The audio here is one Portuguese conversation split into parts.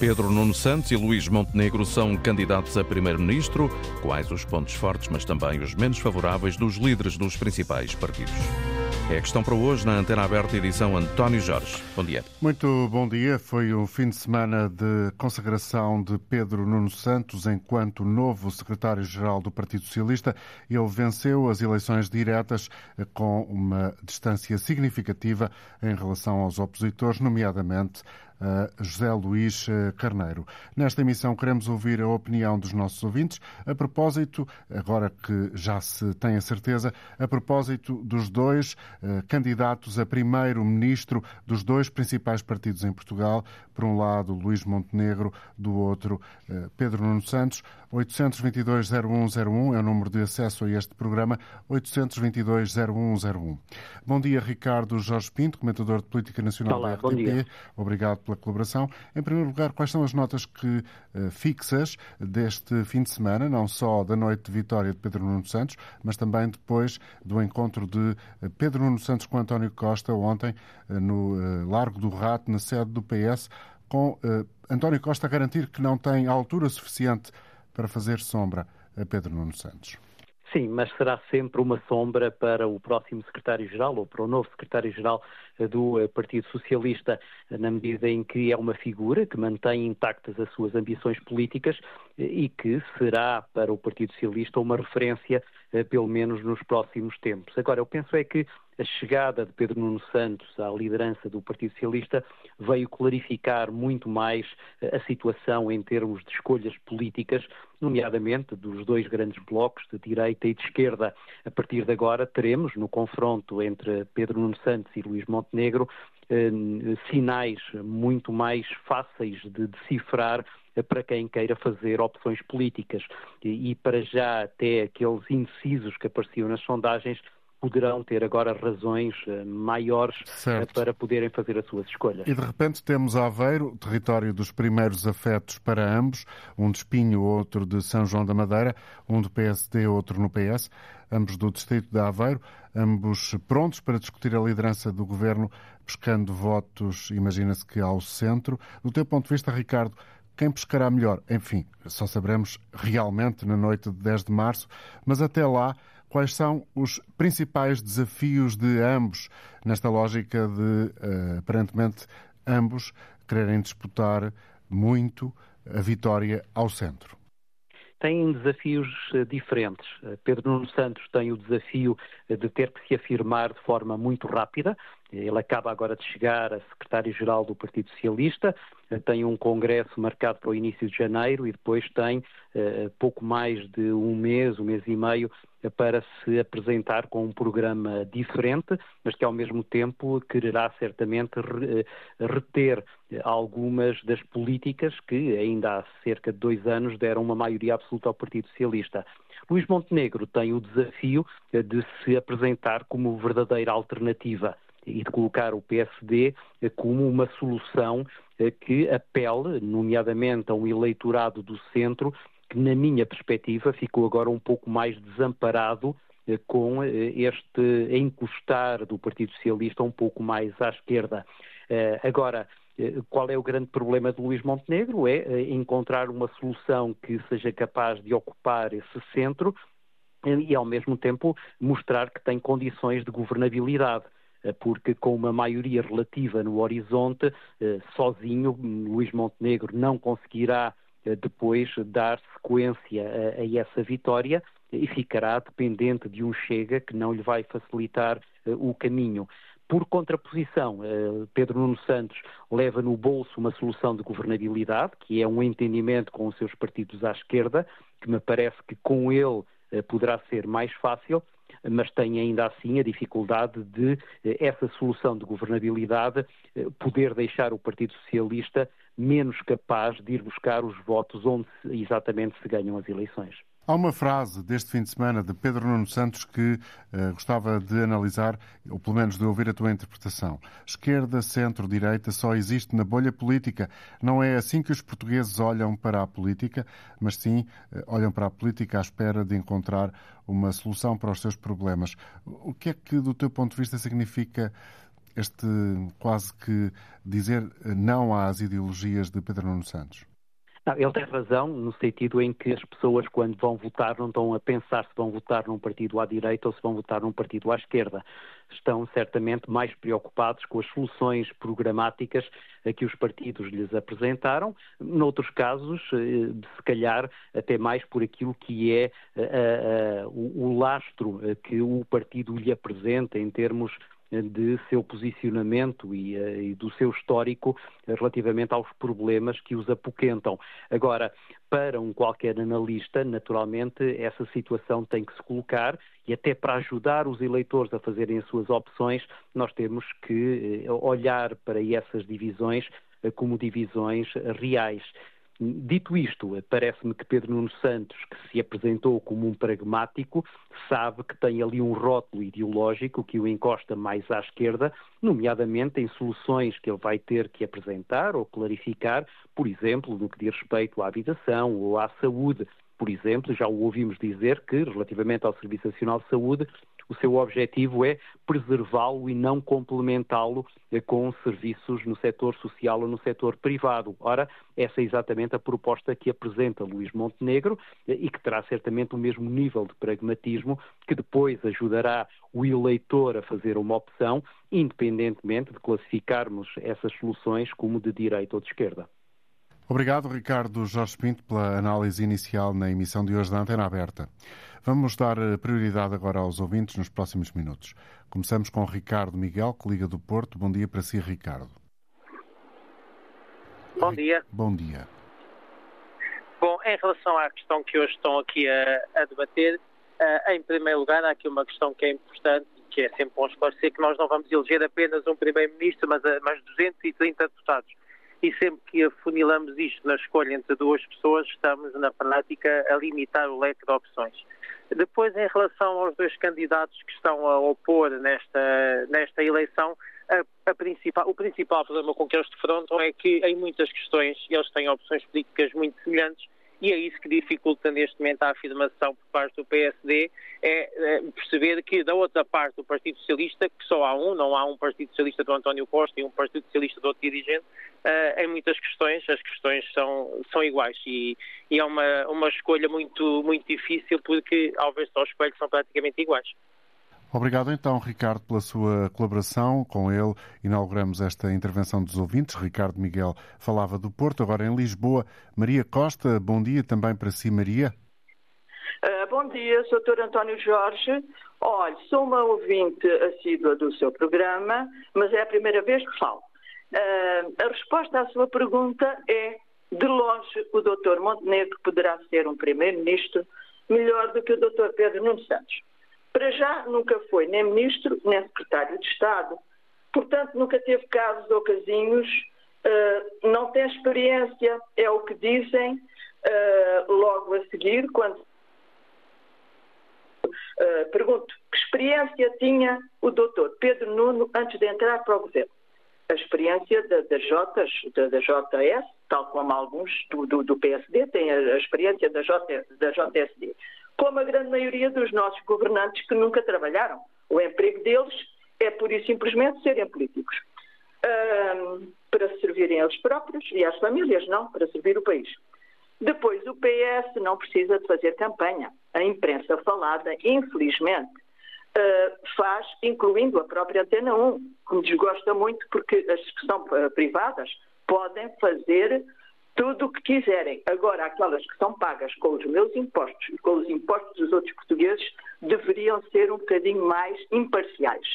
Pedro Nuno Santos e Luís Montenegro são candidatos a primeiro-ministro. Quais os pontos fortes, mas também os menos favoráveis dos líderes dos principais partidos? É a questão para hoje na Antena Aberta, edição António Jorge. Bom dia. Muito bom dia. Foi o fim de semana de consagração de Pedro Nuno Santos enquanto novo secretário-geral do Partido Socialista. Ele venceu as eleições diretas com uma distância significativa em relação aos opositores, nomeadamente José Luís eh, Carneiro. Nesta emissão queremos ouvir a opinião dos nossos ouvintes a propósito, agora que já se tem a certeza, a propósito dos dois eh, candidatos a primeiro-ministro dos dois principais partidos em Portugal, por um lado Luís Montenegro, do outro eh, Pedro Nuno Santos. 822-0101 é o número de acesso a este programa, 822-0101. Bom dia, Ricardo Jorge Pinto, comentador de Política Nacional Olá, da RTP. Obrigado pela colaboração. Em primeiro lugar, quais são as notas que uh, fixas deste fim de semana, não só da noite de vitória de Pedro Nuno Santos, mas também depois do encontro de eh, Pedro Nuno Santos com António Costa ontem uh, no uh, Largo do Rato, na sede do PS, com António Costa a garantir que não tem altura suficiente para fazer sombra a Pedro Nuno Santos. Sim, mas será sempre uma sombra para o próximo secretário-geral ou para o novo secretário-geral eh, do eh, Partido Socialista, na medida em que é uma figura que mantém intactas as suas ambições políticas eh, e que será para o Partido Socialista uma referência, pelo menos nos próximos tempos. Agora, eu penso é que a chegada de Pedro Nuno Santos à liderança do Partido Socialista veio clarificar muito mais eh, a situação em termos de escolhas políticas, nomeadamente dos dois grandes blocos, de direita e de esquerda. A partir de agora teremos, no confronto entre Pedro Nuno Santos e Luís Montenegro, eh, sinais muito mais fáceis de decifrar para quem queira fazer opções políticas. E, para já até aqueles indecisos que apareciam nas sondagens poderão ter agora razões eh, maiores eh, certo. para poderem fazer as suas escolhas. E de repente temos Aveiro, território dos primeiros afetos para ambos, um de Espinho, outro de São João da Madeira, um do PSD, outro no PS, ambos do distrito de Aveiro, ambos prontos para discutir a liderança do governo, buscando votos, imagina-se que ao centro. Do teu ponto de vista, Ricardo, quem pescará melhor? Enfim, só saberemos realmente na noite de 10 de março, mas até lá Quais são os principais desafios de ambos nesta lógica de, uh, aparentemente, ambos quererem disputar muito a vitória ao centro? têm desafios eh, diferentes. Eh, Pedro Nuno Santos tem o desafio de ter que se afirmar de forma muito rápida. Ele acaba agora de chegar a secretário-geral do Partido Socialista, tem um congresso marcado para o início de janeiro e depois tem pouco mais de um mês, um mês e meio para se apresentar com um programa diferente, mas que ao mesmo tempo quererá certamente eh, reter algumas das políticas que ainda há cerca de dois anos deram uma maioria absoluta ao Partido Socialista. Luís Montenegro tem o desafio eh, de se apresentar como verdadeira alternativa e de colocar o PSD eh, como uma solução que apele, nomeadamente, a um eleitorado do centro que, na minha perspectiva, ficou agora um pouco mais desamparado eh, com eh, este encostar do Partido Socialista um pouco mais à esquerda. Eh, agora, qual é o grande problema de Luís Montenegro? É encontrar uma solução que seja capaz de ocupar esse centro e, ao mesmo tempo, mostrar que tem condições de governabilidade porque com uma maioria relativa no horizonte, sozinho, Luís Montenegro não conseguirá eh, depois dar sequência a, essa vitória e ficará dependente de um Chega que não lhe vai facilitar o caminho. Por contraposição, Pedro Nuno Santos leva no bolso uma solução de governabilidade, que é um entendimento com os seus partidos à esquerda, que me parece que com ele poderá ser mais fácil, mas tem ainda assim a dificuldade de essa solução de governabilidade poder deixar o Partido Socialista menos capaz de ir buscar os votos onde exatamente se ganham as eleições. Há uma frase deste fim de semana de Pedro Nuno Santos que uh, gostava de analisar, ou pelo menos de ouvir a tua interpretação. Esquerda, centro, direita só existe na bolha política. Não é assim que os portugueses olham para a política, mas sim uh, olham para a política à espera de encontrar uma solução para os seus problemas. O que é que, do teu ponto de vista, significa este quase que dizer não às ideologias de Pedro Nuno Santos? Ele tem razão no sentido em que as pessoas, quando vão votar, não estão a pensar se vão votar num partido à direita ou se vão votar num partido à esquerda. Estão certamente mais preocupados com as soluções programáticas que os partidos lhes apresentaram, noutros casos, eh, se calhar até mais por aquilo que é uh, uh, o lastro que o partido lhe apresenta em termos de seu posicionamento e, eh, e, do seu histórico relativamente aos problemas que os apoquentam. Agora, para um qualquer analista, naturalmente, essa situação tem que se colocar e até para ajudar os eleitores a fazerem as suas opções, nós temos que eh, olhar para essas divisões eh, como divisões reais. Dito isto, parece-me que Pedro Nuno Santos, que se apresentou como um pragmático, sabe que tem ali um rótulo ideológico que o encosta mais à esquerda, nomeadamente em soluções que ele vai ter que apresentar ou clarificar, por exemplo, no que diz respeito à habitação ou à saúde. Por exemplo, já o ouvimos dizer que, relativamente ao Serviço Nacional de Saúde, o seu objetivo é preservá-lo e não complementá-lo eh, com serviços no setor social ou no setor privado. Ora, essa é exatamente a proposta que apresenta Luís Montenegro eh, e que terá certamente o mesmo nível de pragmatismo que depois ajudará o eleitor a fazer uma opção, independentemente de classificarmos essas soluções como de direita ou de esquerda. Obrigado, Ricardo Jorge Pinto, pela análise inicial na emissão de hoje da Antena Aberta. Vamos dar eh, prioridade agora aos ouvintes nos próximos minutos. Começamos com Ricardo Miguel, que liga do Porto. Bom dia para si, Ricardo. Bom dia. Bom dia. Bom, em relação à questão que hoje estão aqui a, a debater, uh, em primeiro lugar, há aqui uma questão que é importante que é sempre bom esclarecer que nós não vamos eleger apenas um primeiro-ministro, mas, mas 230 deputados e sempre que afunilamos isto na escolha entre duas pessoas, estamos na prática a limitar o leque de opções. Depois, em relação aos dois candidatos que estão a opor nesta, nesta eleição, a, a principal, o principal problema com que eles defrontam é que, em muitas questões, eles têm opções políticas muito semelhantes e é isso que dificulta neste momento a afirmação por parte do PSD, é, é perceber que da outra parte do Partido Socialista, que só há um, não há um Partido Socialista do António Costa e um Partido Socialista do outro dirigente, uh, em muitas questões as questões são, são iguais e, e é uma, uma escolha muito, muito difícil porque ao ver só os espelho são praticamente iguais. Obrigado então, Ricardo, pela sua colaboração. Com ele inauguramos esta intervenção dos ouvintes. Ricardo Miguel falava do Porto, agora em Lisboa. Maria Costa, bom dia também para si, Maria. Uh, bom dia, Sr. António Jorge. Olha, sou uma ouvinte assídua do seu programa, mas é a primeira vez que falo. Uh, a resposta à sua pergunta é, de longe, o Dr. Montenegro poderá ser um primeiro-ministro melhor do que o Dr. Pedro Nuno Santos. Para já nunca foi nem ministro, nem secretário de Estado. Portanto, nunca teve casos ou casinhos, uh, não tem experiência, é o que dizem uh, logo a seguir, quando uh, pergunto que experiência tinha o doutor Pedro Nuno antes de entrar para o governo. A experiência da, da, Jotas, da, da JS, tal como alguns do, do, do PSD têm a, a experiência da, J, da JSD como a grande maioria dos nossos governantes que nunca trabalharam. O emprego deles é pura e simplesmente serem políticos. Um, para servirem eles próprios e às famílias, não, para servir o país. Depois, o PS não precisa de fazer campanha. A imprensa falada, infelizmente, uh, faz, incluindo a própria Antena 1, que me desgosta muito porque as que são uh, privadas podem fazer tudo o que quiserem. Agora, aquelas que são pagas com os meus impostos e com os impostos dos outros portugueses deveriam ser um bocadinho mais imparciais.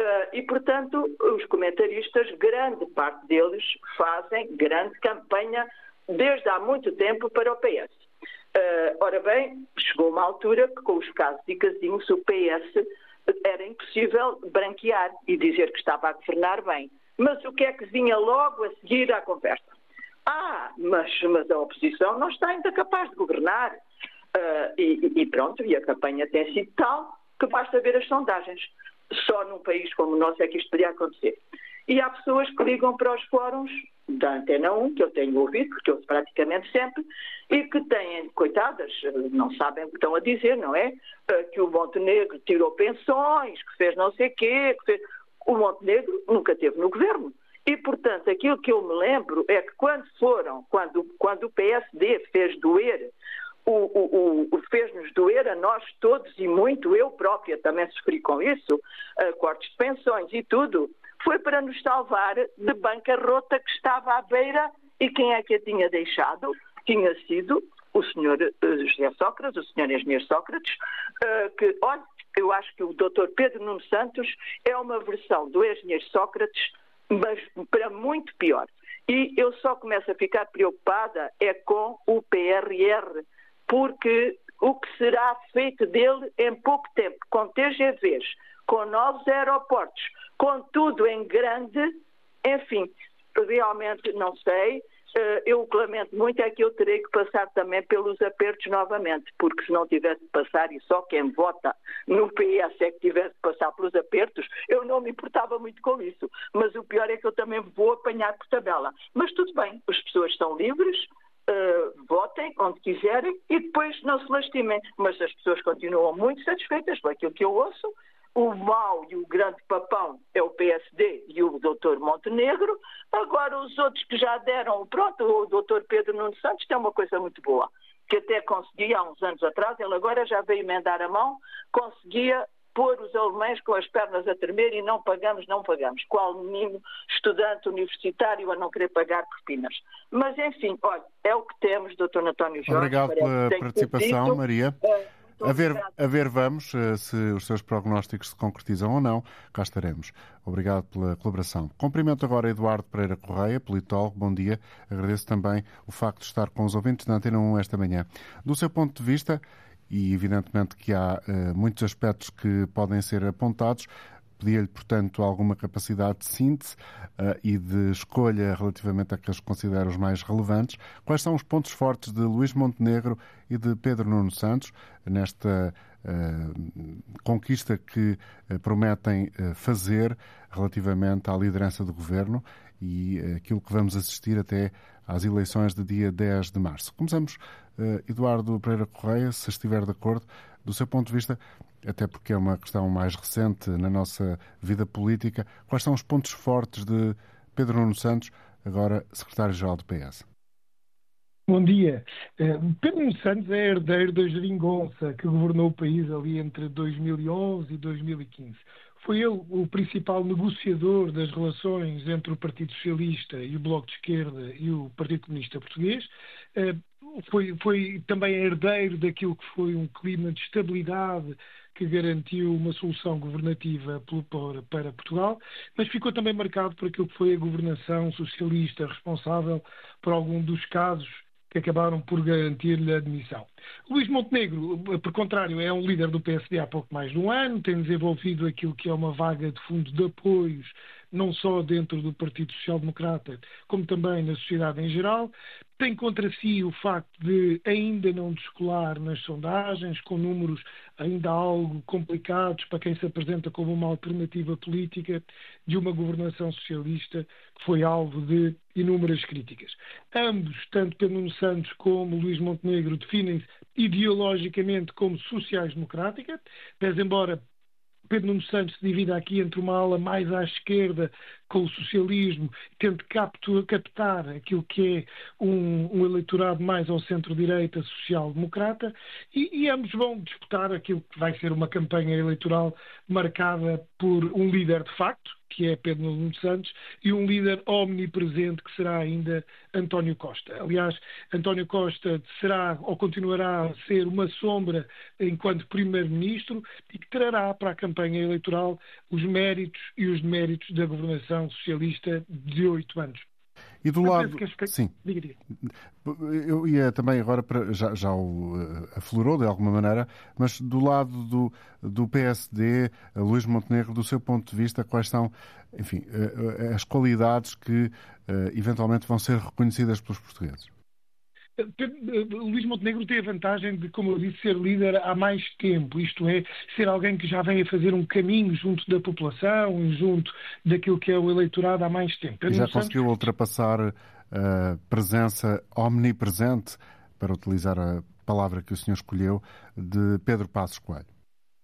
Uh, e, portanto, os comentaristas, grande parte deles, fazem grande campanha desde há muito tempo para o PS. Uh, ora bem, chegou uma altura que, com os casos e casinhos, o PS era impossível branquear e dizer que estava a governar bem. Mas o que é que vinha logo a seguir à conversa? Ah, mas, mas a oposição não está ainda capaz de governar. Uh, e, e, pronto, e a campanha tem sido tal que basta ver as sondagens. Só num país como o nosso é que isto podia acontecer. E há pessoas que ligam para os fóruns da Antena 1, que eu tenho ouvido, porque eu praticamente sempre, e que têm, coitadas, não sabem o que estão a dizer, não é? Uh, que o Montenegro tirou pensões, que fez não sei quê, que fez O Montenegro nunca esteve no governo. E, portanto, aquilo que eu me lembro é que quando foram, quando, quando o PSD fez doer, o, o, o fez-nos doer a nós todos e muito, eu própria também sofri com isso, cortes de pensões e tudo, foi para nos salvar de bancarrota que estava à beira e quem é que a tinha deixado? Tinha sido o senhor uh, José Sócrates, o senhor engenheiro Sócrates, uh, que, olha, eu acho que o doutor Pedro Nuno Santos é uma versão do engenheiro Sócrates mas para muito pior. E eu só começo a ficar preocupada é com o PRR, porque o que será feito dele em pouco tempo, com TGVs, com novos aeroportos, com tudo em grande, enfim, realmente não sei. Eh, eu lamento muito é que eu terei que passar também pelos apertos novamente, porque se não tivesse de passar, e só quem vota no PS é que tivesse de passar pelos apertos, eu não me importava muito com isso. Mas o pior é que eu também vou apanhar por tabela. Mas tudo bem, as pessoas estão livres, uh, votem onde quiserem e depois não se lastimem. Mas as pessoas continuam muito satisfeitas com aquilo que eu ouço o mau e o grande papão é o PSD e o doutor Montenegro. Agora, os outros que já deram, pronto, o doutor Pedro Nuno Santos tem uma coisa muito boa, que até conseguia há uns anos atrás, ele agora já veio emendar a mão, conseguia pôr os alemães com as pernas a tremer e não pagamos, não pagamos. Qual menino estudante universitário a não querer pagar propinas. Mas, enfim, olha, é o que temos, doutor António Jorge. Obrigado pela participação, Maria. É, a ver, a ver vamos eh, se os seus prognósticos se concretizam ou não. Cá estaremos. Obrigado pela colaboração. Cumprimento agora Eduardo Pereira Correia, politólogo. Bom dia. Agradeço também o facto de estar com os ouvintes da Antena 1 esta manhã. Do seu ponto de vista, e evidentemente que há uh, muitos aspectos que podem ser apontados, Pedia-lhe, portanto, alguma capacidade de síntese uh, e de escolha relativamente àqueles que considera os mais relevantes. Quais são os pontos fortes de Luís Montenegro e de Pedro Nuno Santos nesta uh, conquista que uh, prometem fazer relativamente à liderança do governo e aquilo que vamos assistir até às eleições de dia 10 de março? Começamos, Eduardo Pereira Correia, se estiver de acordo, do seu ponto de vista, até porque é uma questão mais recente na nossa vida política. Quais são os pontos fortes de Pedro Nuno Santos, agora secretário-geral do PS? Bom dia. Eh, Pedro Nuno Santos é herdeiro da geringonça que governou o país ali entre 2011 e 2015. Foi ele o principal negociador das relações entre o Partido Socialista e o Bloco de Esquerda e o Partido Comunista Português. Foi, foi também herdeiro daquilo que foi um clima de estabilidade que garantiu uma solução governativa para Portugal, mas ficou também marcado por aquilo que foi a governação socialista responsável por algum dos casos que acabaram por garantir-lhe a admissão. Luís Montenegro, por contrário, é um líder do PSD há pouco mais de um ano, tem desenvolvido aquilo que é uma vaga de fundo de apoios não só dentro do Partido Social Democrata, como também na sociedade em geral. Tem contra si o facto de ainda não descolar nas sondagens, com números ainda algo complicados para quem se apresenta como uma alternativa política de uma governação socialista que foi alvo de inúmeras críticas. Ambos, tanto Pedro Santos como Luís Montenegro, definem-se ideologicamente como sociais-democrática, pese embora Pedro Nuno Santos se divide aqui entre uma ala mais à esquerda com o socialismo, tente captar aquilo que é um, um eleitorado mais ao centro-direita social-democrata e, e, ambos vão disputar aquilo que vai ser uma campanha eleitoral marcada por um líder de facto, que é Pedro Nuno Santos, e um líder omnipresente que será ainda António Costa. Aliás, António Costa será ou continuará a ser uma sombra enquanto Primeiro-Ministro e que trará para a campanha eleitoral os méritos e os deméritos da governação socialista de oito anos. E do lado. Sim. Diga, diga. Eu ia também agora para. Já, já o uh, aflorou de alguma maneira, mas do lado do, do PSD, Luís Montenegro, do seu ponto de vista, quais são, enfim, uh, as qualidades que eventualmente vão ser reconhecidas pelos portugueses? Luís Montenegro tem a vantagem de, como eu disse, ser líder há mais tempo, isto é, ser alguém que já vem a fazer um caminho junto da população junto daquilo que é o eleitorado há mais tempo. E já Santos... conseguiu ultrapassar a presença omnipresente, para utilizar a palavra que o senhor escolheu, de Pedro Passos Coelho.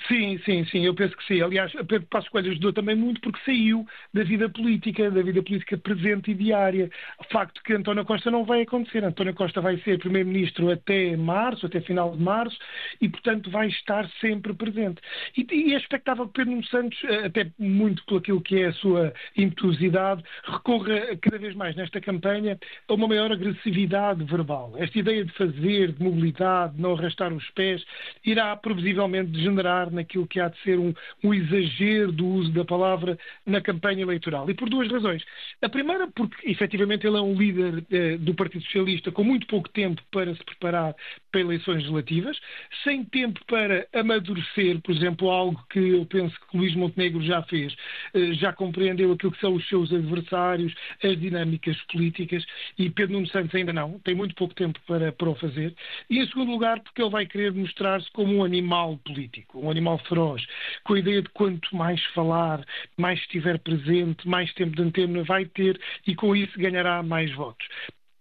Sim, sim, sim, eu penso que sim. Aliás, Pedro Passos Coelho ajudou também muito porque saiu da vida política, da vida política presente e diária. O facto que António Costa não vai acontecer. António Costa vai ser Primeiro-Ministro até março, até final de março, e, portanto, vai estar sempre presente. E, e é expectável que Pedro Santos, eh, até muito por aquilo que é a sua impetuosidade, recorra cada vez mais nesta campanha a uma maior agressividade verbal. Esta ideia de fazer, de mobilidade, de não arrastar os pés, irá previsivelmente degenerar naquilo que há de ser um, um exagero do uso da palavra na campanha eleitoral. E por duas razões. A primeira, porque efetivamente ele é um líder eh, do Partido Socialista com muito pouco tempo para se preparar para eleições legislativas, sem tempo para amadurecer, por exemplo, algo que eu penso que Luís Montenegro já fez, eh, já compreendeu aquilo que são os seus adversários, as dinâmicas políticas, e Pedro Nuno Santos ainda não, tem muito pouco tempo para, para o fazer. E em segundo lugar, porque ele vai querer mostrar-se como um animal político, um animal animal feroz, com a ideia de quanto mais falar, mais estiver presente, mais tempo de antena vai ter e com isso ganhará mais votos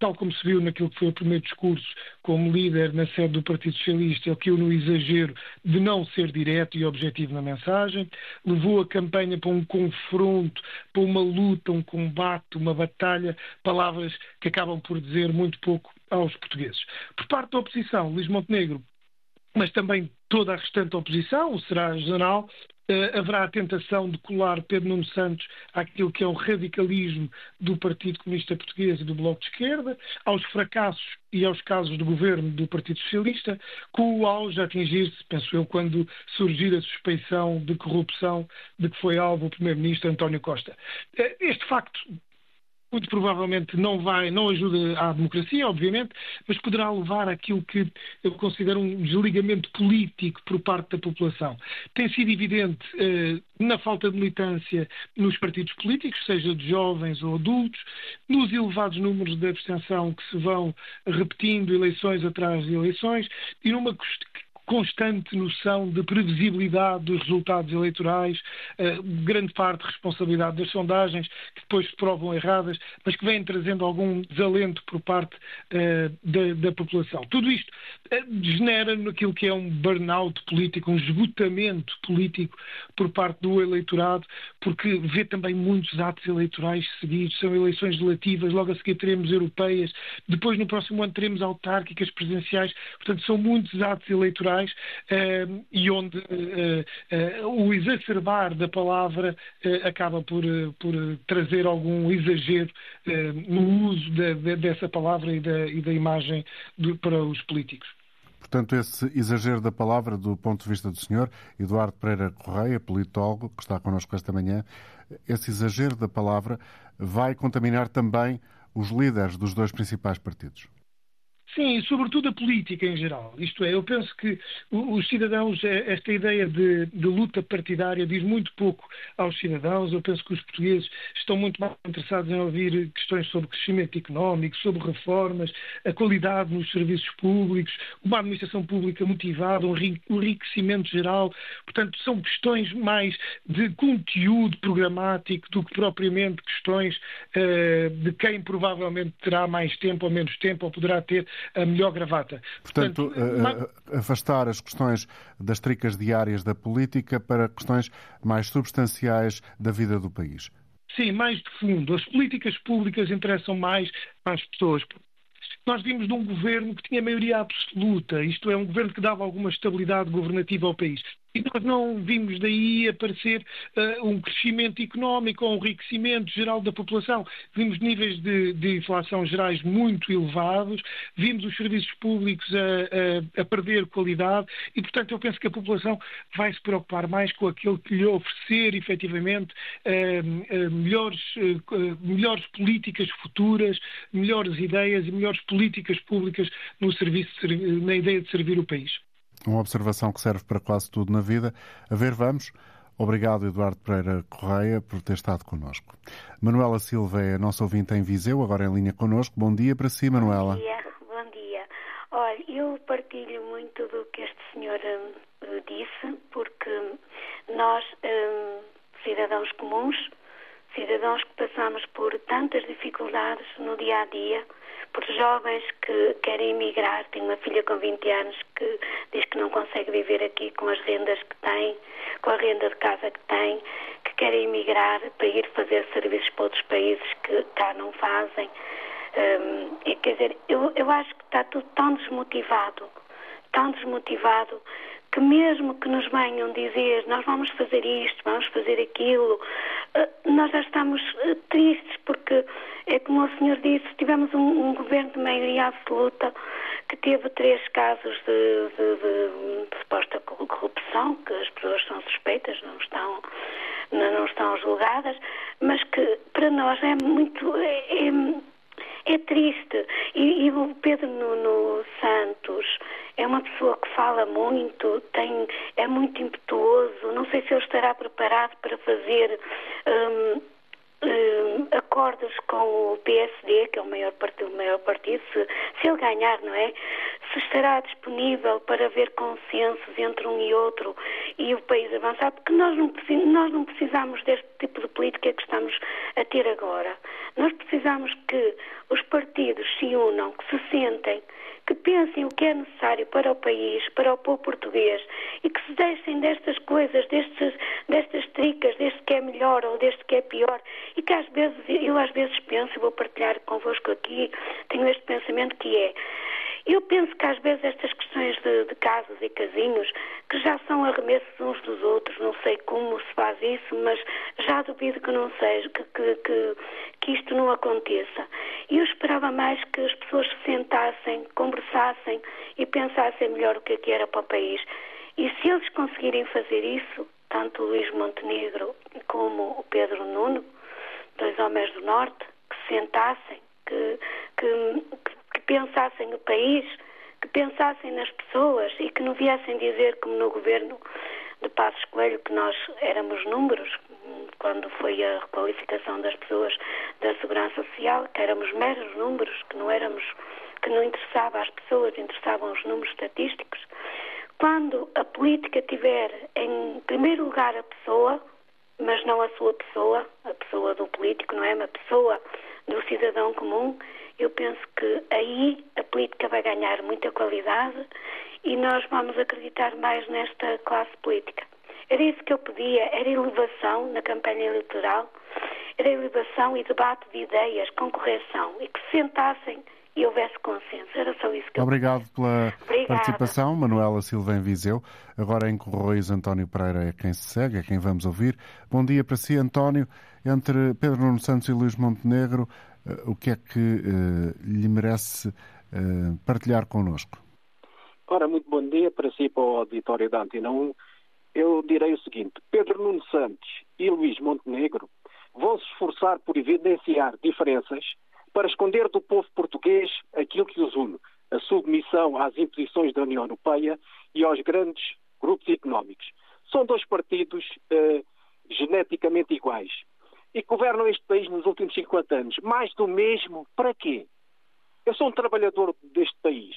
tal como se viu naquilo que foi o primeiro discurso como líder na sede do Partido Socialista, ele caiu no exagero de não ser direto e objetivo na mensagem, levou a campanha para um confronto, para uma luta, um combate, uma batalha, palavras que acabam por dizer muito pouco aos portugueses. Por parte da oposição, Luís Montenegro mas também toda a restante oposição, o será geral, Uh, haverá a tentação de colar Pedro Nuno Santos àquilo que é o radicalismo do Partido Comunista Português e do Bloco de Esquerda, aos fracassos e aos casos do governo do Partido Socialista, com o auge a atingir-se, penso eu, quando surgir a suspeição de corrupção de que foi alvo o Primeiro-Ministro António Costa. Uh, este facto muito provavelmente não vai, não ajuda à democracia, obviamente, mas poderá levar àquilo que eu considero um desligamento político por parte da população. Tem sido evidente eh, na falta de militância nos partidos políticos, seja de jovens ou adultos, nos elevados números de abstenção que se vão repetindo eleições atrás de eleições e numa constante noção de previsibilidade dos resultados eleitorais, uh, grande parte responsabilidade das sondagens, que depois se provam erradas, mas que vêm trazendo algum desalento por parte uh, da, da, população. Tudo isto uh, degenera naquilo que é um burnout político, um esgotamento político por parte do eleitorado, porque vê também muitos atos eleitorais seguidos, são eleições legislativas, logo a seguir teremos europeias, depois no próximo ano teremos autárquicas presidenciais, portanto são muitos atos eleitorais uh, e onde uh, o exacerbar da palavra acaba por, por, trazer algum exagero no uso de, de, dessa palavra e da, e da imagem de, para os políticos. Portanto, esse exagero da palavra, do ponto de vista do senhor Eduardo Pereira Correia, politólogo, que está connosco esta manhã, esse exagero da palavra vai contaminar também os líderes dos dois principais partidos? Sim, sobretudo a política em geral. Isto é, eu penso que os cidadãos, é, esta ideia de, de, luta partidária diz muito pouco aos cidadãos. Eu penso que os portugueses estão muito mais interessados em ouvir questões sobre crescimento económico, sobre reformas, a qualidade nos serviços públicos, uma administração pública motivada, um enriquecimento geral. Portanto, são questões mais de conteúdo programático do que propriamente questões uh, de quem provavelmente terá mais tempo ou menos tempo ou poderá ter a melhor gravata. Portanto, Portanto mas... afastar as questões das tricas diárias da política para questões mais substanciais da vida do país. Sim, mais de fundo. As políticas públicas interessam mais às pessoas. Nós vimos de um governo que tinha maioria absoluta, isto é, um governo que dava alguma estabilidade governativa ao país. E nós não vimos daí aparecer uh, um crescimento económico ou um enriquecimento geral da população. Vimos níveis de, de inflação gerais muito elevados, vimos os serviços públicos a, a, a, perder qualidade e, portanto, eu penso que a população vai se preocupar mais com aquilo que lhe oferecer, efetivamente, uh, uh, melhores, melhores políticas futuras, melhores ideias e melhores políticas públicas no serviço, na ideia de servir o país. Uma observação que serve para quase tudo na vida. A ver, vamos. Obrigado, Eduardo Pereira Correia, por ter estado connosco. Manuela Silva é nossa ouvinte em Viseu, agora em linha connosco. Bom dia para si, Manuela. Bom dia, bom dia. Olha, eu partilho muito do que este senhor uh, disse, porque nós, um, cidadãos comuns, cidadãos que passamos por tantas dificuldades no dia a dia, por jovens que querem emigrar. Tenho uma filha com 20 anos que diz que não consegue viver aqui com as rendas que tem, com a renda de casa que tem, que querem emigrar para ir fazer serviços para outros países que cá não fazem. Um, e, quer dizer, eu, eu acho que está tudo tão desmotivado, tão desmotivado, que mesmo que nos venham dizer nós vamos fazer isto, vamos fazer aquilo, uh, nós já estamos uh, tristes porque é como o senhor disse, tivemos um, um, governo de maioria absoluta que teve três casos de, de, de, de suposta corrupção, que as pessoas são suspeitas, não estão, não estão julgadas, mas que para nós é muito. É, é, é triste. E, e, o Pedro Nuno Santos é uma pessoa que fala muito, tem, é muito impetuoso. Não sei se ele estará preparado para fazer. Um, um, acordos com o PSD, que é o maior partido, o maior partido se, se ele ganhar, não é? Se estará disponível para haver consensos entre um e outro e o país avançar, porque nós não, nós não precisamos deste tipo de política que estamos a ter agora. Nós precisamos que os partidos se unam, que se sentem, que pensem o que é necessário para o país, para o povo português e que se deixem destas coisas, destes, destas tricas, deste que é melhor ou deste que é pior e que às vezes, eu às vezes penso, e vou partilhar convosco aqui, tenho este pensamento que é eu penso que às vezes estas questões de, de casas e casinhos, que já são arremessos uns dos outros, não sei como se faz isso, mas já duvido que não seja, que, que, que, que isto não aconteça. E eu esperava mais que as pessoas se sentassem, conversassem e pensassem melhor o que, é era para o país. E se eles conseguirem fazer isso, tanto o Luís Montenegro como o Pedro Nuno, dois homens do Norte, que se sentassem, que, que, que pensassem o país, que pensassem nas pessoas e que não viessem dizer, como no governo de Passos Coelho, que nós éramos números, quando foi a requalificação das pessoas da Segurança Social, que éramos meros números, que não éramos, que não interessava às pessoas, interessavam os números estatísticos. Quando a política tiver em primeiro lugar a pessoa, mas não a sua pessoa, a pessoa do político, não é? Uma pessoa do cidadão comum, eu penso que aí a política vai ganhar muita qualidade e nós vamos acreditar mais nesta classe política. Era isso que eu pedia, era elevação na campanha eleitoral, era elevação e debate de ideias com correção e que se sentassem e houvesse consenso. Era só isso que eu Obrigado pela Obrigada. participação, Manuela Silva em Viseu. Agora em Corroios, António Pereira é quem se segue, é quem vamos ouvir. Bom dia para si, António. Entre Pedro Nuno Santos e Luís Montenegro, o que é que uh, lhe merece uh, partilhar connosco? Ora, muito bom dia para si e para o auditório da Antena 1. Eu direi o seguinte: Pedro Nuno Santos e Luís Montenegro vão se esforçar por evidenciar diferenças para esconder do povo português aquilo que os une, a submissão às imposições da União Europeia e aos grandes grupos económicos. São dois partidos geneticamente iguais e governam este país nos últimos 50 anos. Mais do mesmo, para quê? Eu sou um trabalhador deste país.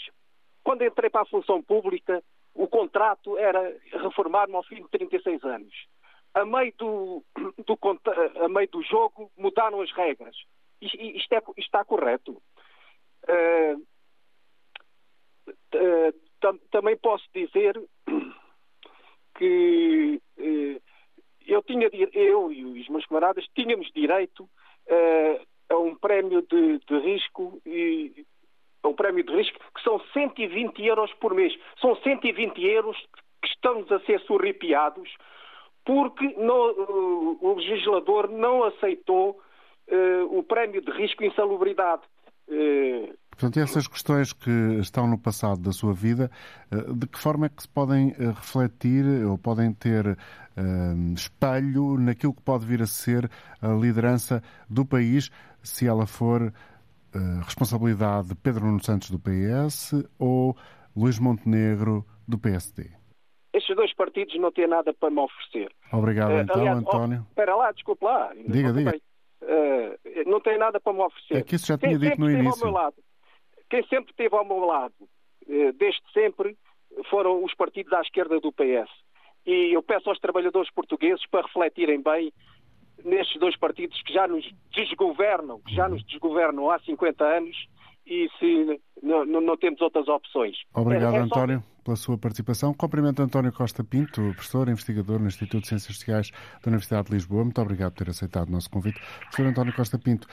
Quando entrei para a função pública, o contrato era reformar-me ao fim de 36 anos. A meio do, do, a meio do jogo mudaram as regras. Isto, é, isto está correto. Uh, uh, tam, também posso dizer que uh, eu, tinha, eu e os meus camaradas tínhamos direito a um prémio de, de risco e a um prémio de risco que são 120 euros por mês. São 120 euros que estamos a ser surripiados porque não, o legislador não aceitou uh, o prémio de risco e insalubridade. Uh, Portanto, essas questões que estão no passado da sua vida, uh, de que forma é que se podem refletir ou podem ter espelho naquilo que pode vir a ser a liderança do país, se ela for responsabilidade de Pedro Nuno Santos do PS ou Luís Montenegro do PSD? Estes dois partidos não têm nada para me oferecer. Obrigado, então, Aliás, António. Oh, espera lá, desculpe lá. Diga, diga. Uh, não tem nada para me oferecer. É que isso já tinha quem dito no início. Quem sempre esteve ao meu lado, uh, desde sempre, foram os partidos à esquerda do PS. E eu peço aos trabalhadores portugueses para refletirem bem nestes dois partidos que já nos desgovernam, que já nos desgovernam há 50 anos e se não, não, temos outras opções. Obrigado, é, é António, só... pela sua participação. Cumprimento António Costa Pinto, professor, investigador no Instituto de Ciências Sociais da Universidade de Lisboa. Muito obrigado por ter aceitado o nosso convite. Professor António Costa Pinto,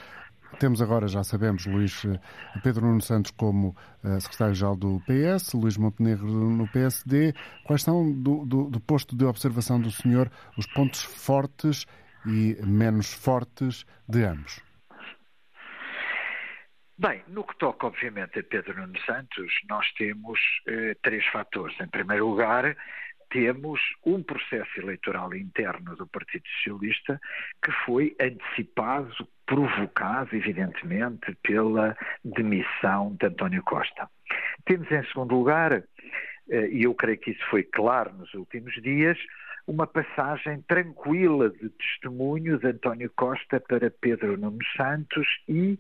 temos agora, já sabemos, Luís eh, Pedro Nuno Santos como uh, secretário-geral do PS, Luís Montenegro no PSD. Quais são, do, do, do, posto de observação do senhor, os pontos fortes e menos fortes de ambos? Bem, no que toca, obviamente, a Pedro Nuno Santos, nós temos eh, três fatores. Em primeiro lugar, temos um processo eleitoral interno do Partido Socialista que foi antecipado, provocado, evidentemente, pela demissão de António Costa. Temos, em segundo lugar, eh, e eu creio que isso foi claro nos últimos dias, uma passagem tranquila de testemunho de António Costa para Pedro Nuno Santos e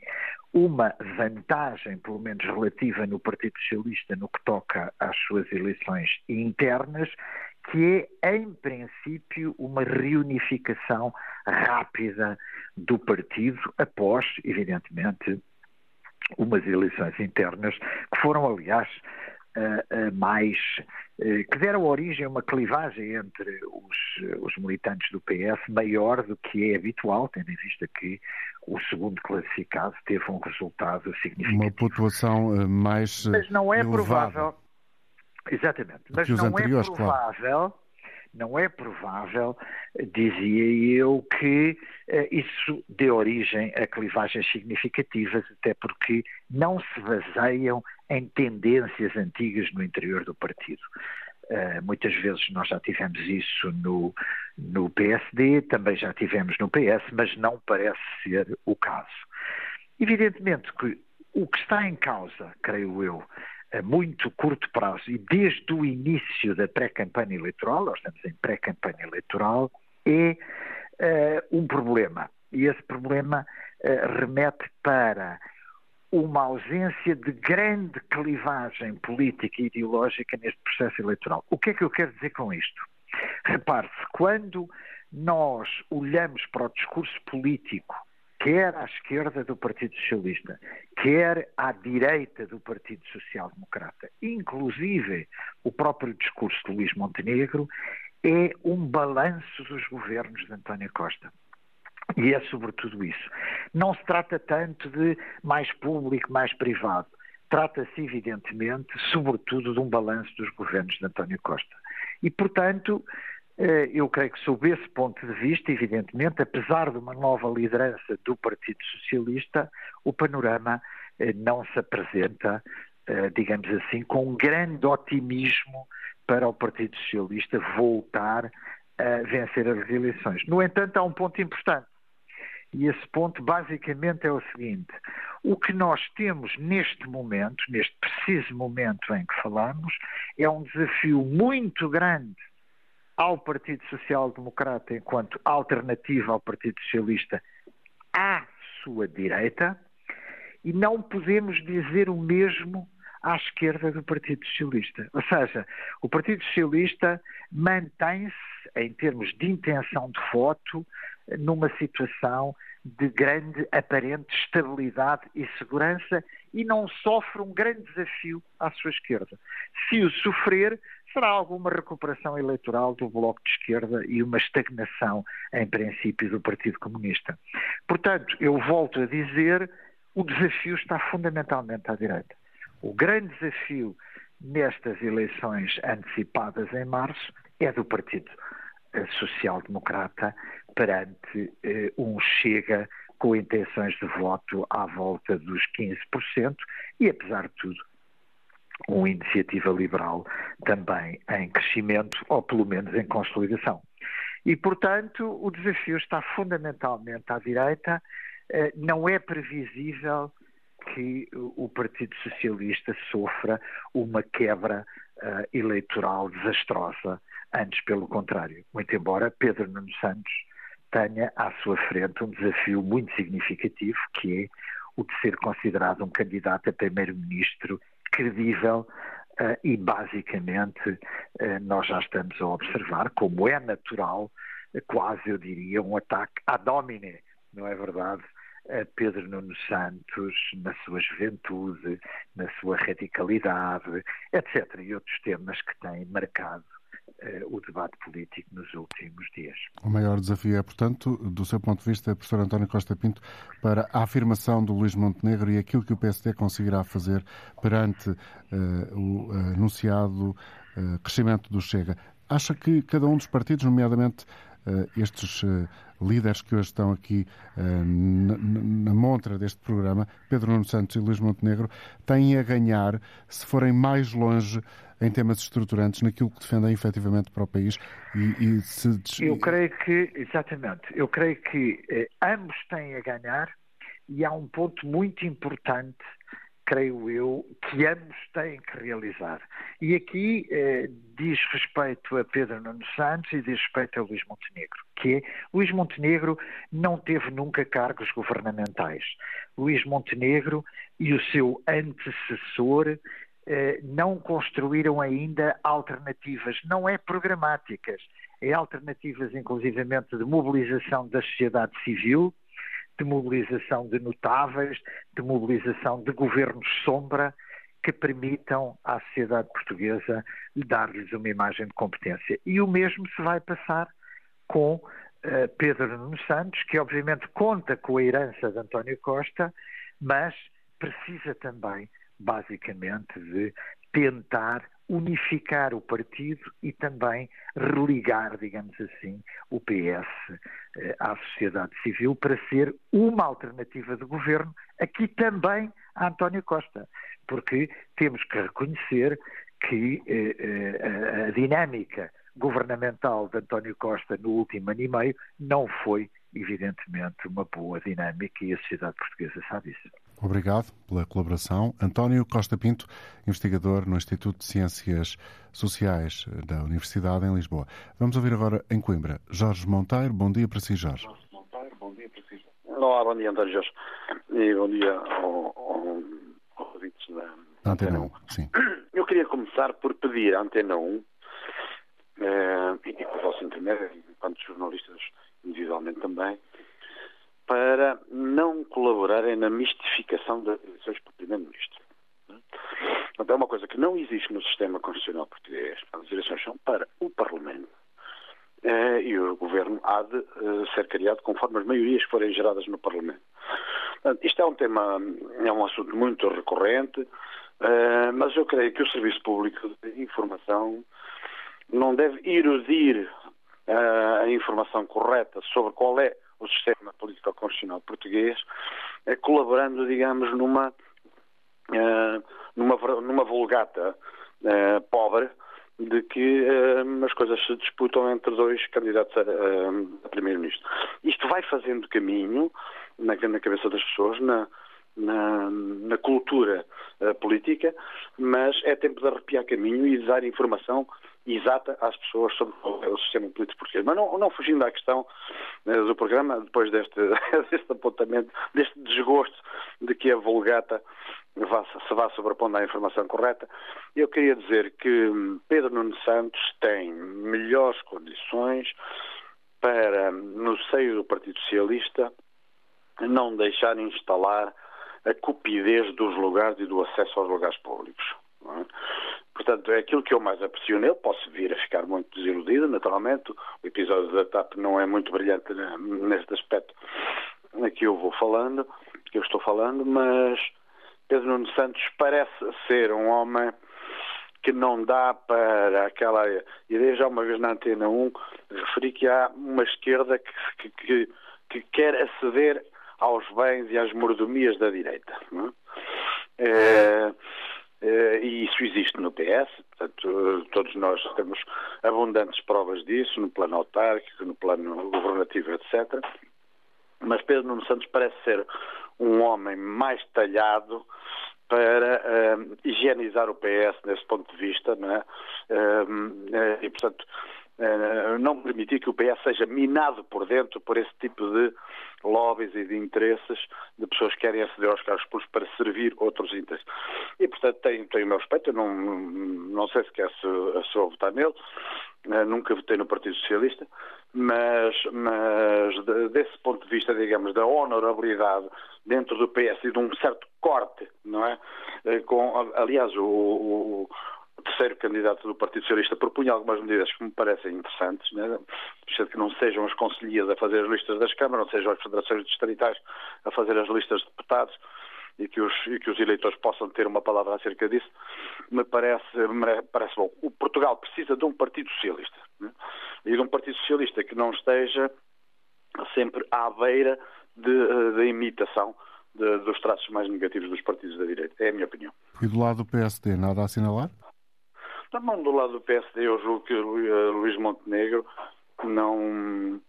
uma vantagem, pelo menos relativa, no Partido Socialista no que toca às suas eleições internas, que é, em princípio, uma reunificação rápida do partido após, evidentemente, umas eleições internas que foram, aliás, mais uh, que deram origem a uma clivagem entre os, os, militantes do PS maior do que é habitual, tendo em vista que o segundo classificado teve um resultado significativo. Uma pontuação mais Mas não é elevada. provável. Exatamente. Mas não é provável. Claro não é provável, dizia eu, que eh, isso dê origem a clivagens significativas, até porque não se baseiam em tendências antigas no interior do partido. Uh, muitas vezes nós já tivemos isso no, no PSD, também já tivemos no PS, mas não parece ser o caso. Evidentemente que o que está em causa, creio eu, a muito curto prazo e desde o início da pré-campanha eleitoral, nós estamos em pré-campanha eleitoral, é uh, um problema. E esse problema uh, remete para uma ausência de grande clivagem política e ideológica neste processo eleitoral. O que é que eu quero dizer com isto? Repare-se, quando nós olhamos para o discurso político quer à esquerda do Partido Socialista, quer à direita do Partido Social Democrata, inclusive o próprio discurso de Luís Montenegro, é um balanço dos governos de António Costa. E é sobretudo isso. Não se trata tanto de mais público, mais privado. Trata-se, evidentemente, sobretudo de um balanço dos governos de António Costa. E, portanto, eh, eu creio que, sob esse ponto de vista, evidentemente, apesar de uma nova liderança do Partido Socialista, o panorama eh, não se apresenta, eh, digamos assim, com um grande otimismo para o Partido Socialista voltar a vencer as eleições. No entanto, há um ponto importante. E esse ponto basicamente é o seguinte: o que nós temos neste momento, neste preciso momento em que falamos, é um desafio muito grande ao Partido Social Democrata enquanto alternativa ao Partido Socialista à sua direita e não podemos dizer o mesmo à esquerda do Partido Socialista. Ou seja, o Partido Socialista mantém-se, em termos de intenção de voto, numa situação de grande aparente estabilidade e segurança e não sofre um grande desafio à sua esquerda. Se o sofrer, será alguma recuperação eleitoral do Bloco de Esquerda e uma estagnação, em princípio, do Partido Comunista. Portanto, eu volto a dizer, o desafio está fundamentalmente à direita. O grande desafio nestas eleições antecipadas em março é do Partido eh, Social Democrata perante eh, um Chega com intenções de voto à volta dos 15% e, apesar de tudo, uma iniciativa liberal também em crescimento, ou pelo menos em consolidação. E, portanto, o desafio está fundamentalmente à direita. Eh, não é previsível que o Partido Socialista sofra uma quebra uh, eleitoral desastrosa, antes pelo contrário. Muito embora Pedro Nuno Santos tenha à sua frente um desafio muito significativo, que é o de ser considerado um candidato a primeiro-ministro credível uh, e, basicamente, uh, nós já estamos a observar, como é natural, quase, eu diria, um ataque à domine, não é verdade? A Pedro Nuno Santos, na sua juventude, na sua radicalidade, etc. E outros temas que têm marcado uh, o debate político nos últimos dias. O maior desafio é, portanto, do seu ponto de vista, professor António Costa Pinto, para a afirmação do Luís Montenegro e aquilo que o PSD conseguirá fazer perante uh, o anunciado uh, crescimento do Chega. Acha que cada um dos partidos, nomeadamente uh, estes líderes que hoje estão aqui na, na, montra deste programa, Pedro Nuno Santos e Luís Montenegro, têm a ganhar se forem mais longe em temas estruturantes naquilo que defendem efetivamente para o país e, e se... Eu creio que, exatamente, eu creio que ambos têm a ganhar e há um ponto muito importante creio eu, que ambos têm que realizar. E aqui eh, diz respeito a Pedro Nuno Santos e diz respeito a Luís Montenegro, que é, Luís Montenegro não teve nunca cargos governamentais. Luís Montenegro e o seu antecessor eh, não construíram ainda alternativas, não é programáticas, é alternativas inclusivamente de mobilização da sociedade civil, de mobilização de notáveis, de mobilização de governos sombra que permitam à sociedade portuguesa dar-lhes uma imagem de competência. E o mesmo se vai passar com uh, Pedro Nuno Santos, que obviamente conta com a herança de António Costa, mas precisa também, basicamente, de tentar unificar o partido e também religar, digamos assim, o PS eh, à sociedade civil para ser uma alternativa de governo, aqui também a António Costa, porque temos que reconhecer que eh, eh, a dinâmica governamental de António Costa no último ano e meio não foi, evidentemente, uma boa dinâmica e a sociedade portuguesa sabe isso. Obrigado pela colaboração. António Costa Pinto, investigador no Instituto de Ciências Sociais da Universidade em Lisboa. Vamos ouvir agora em Coimbra. Jorge Monteiro, bom dia para si, Jorge. Jorge Monteiro, bom dia para si. Olá, bom dia, António Jorge. E bom dia ao, ao, ao ouvintes da Antena 1. Sim. Eu queria começar por pedir à Antena 1 eh, e por vosso intermédio, enquanto jornalistas individualmente também, para não colaborarem na mistificação das eleições para Primeiro-Ministro. Portanto, é uma coisa que não existe no sistema constitucional português. As eleições são para o Parlamento. Eh, e o Governo há de eh, ser criado conforme as maiorias que forem geradas no Parlamento. Isto é um tema, é um assunto muito recorrente, eh, mas eu creio que o Serviço Público de Informação não deve erudir a informação correta sobre qual é o sistema político-constitucional português, eh, colaborando, digamos, numa, eh, numa, numa vulgata eh, pobre de que as coisas se disputam entre dois candidatos a, a primeiro-ministro. Isto vai fazendo caminho na, na cabeça das pessoas, na, na, na, cultura política, mas é tempo de arrepiar caminho e de dar informação exata às pessoas sobre o sistema político português. Mas não, não fugindo à questão uh, do programa, depois deste, deste apontamento, deste desgosto de que a Vulgata vá, se vá sobrepondo à informação correta, eu queria dizer que Pedro Nuno Santos tem melhores condições para, no seio do Partido Socialista, não deixar instalar a cupidez dos lugares e do acesso aos lugares públicos. É? Portanto, é aquilo que eu mais aprecio nele. Posso vir a ficar muito desiludido, naturalmente. O episódio da TAP não é muito brilhante neste aspecto que eu vou falando, que eu estou falando, mas Pedro Nuno Santos parece ser um homem que não dá para aquela ideia. Já uma vez na Antena 1 referi que há uma esquerda que, que, que quer aceder aos bens e às mordomias da direita. É, é, e isso existe no PS, portanto, todos nós temos abundantes provas disso, no plano autárquico, no plano governativo, etc. Mas Pedro Nuno Santos parece ser um homem mais talhado para uh, higienizar o PS nesse ponto de vista, não é? Uh, e, portanto, uh, não permitir que o PS seja minado por dentro por esse tipo de lobbies e de interesses de pessoas que querem aceder aos cargos públicos para servir outros interesses. e, portanto, tenho, tenho o meu respeito. Eu não, não sei sequer se, se vou votar nele. Uh, nunca votei no Partido Socialista, mas, mas de, desse ponto de vista, digamos, da honorabilidade dentro do PS e de um certo corte, não é? Uh, com, aliás, o, o terceiro candidato do Partido Socialista propunha algumas medidas que me parecem interessantes, né? que não sejam as conselhias a fazer as listas das câmaras, não sejam as federações distritais a fazer as listas de deputados, e que, os, e que os eleitores possam ter uma palavra acerca disso, me parece, me parece bom. O Portugal precisa de um Partido Socialista. Né? E de um Partido Socialista que não esteja sempre à beira da imitação de, dos traços mais negativos dos partidos da direita. É a minha opinião. E do lado do PSD, nada a assinalar? Também do lado do PSD, eu julgo que Luís Montenegro não,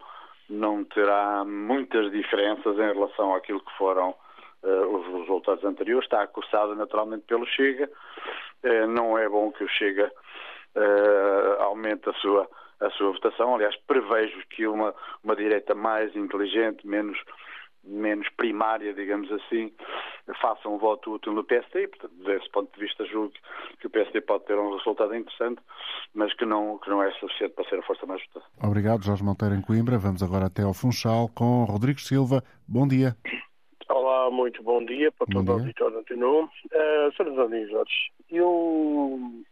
não terá muitas diferenças em relação àquilo que foram uh, os resultados anteriores, está acusado naturalmente pelo Chega. Uh, não é bom que o Chega uh, aumente a sua, a sua votação. Aliás, prevejo que uma, uma direita mais inteligente, menos menos primária, digamos assim, faça um voto útil no PSD. Portanto, desse ponto de vista, julgo que o PSD pode ter um resultado interessante, mas que não, que não é suficiente para ser a força mais votada. Obrigado, Jorge Monteiro em Coimbra. Vamos agora até ao Funchal com Rodrigo Silva. Bom dia muito bom dia para todo o auditório Antenu. Uh, Sr. António Jorge, eu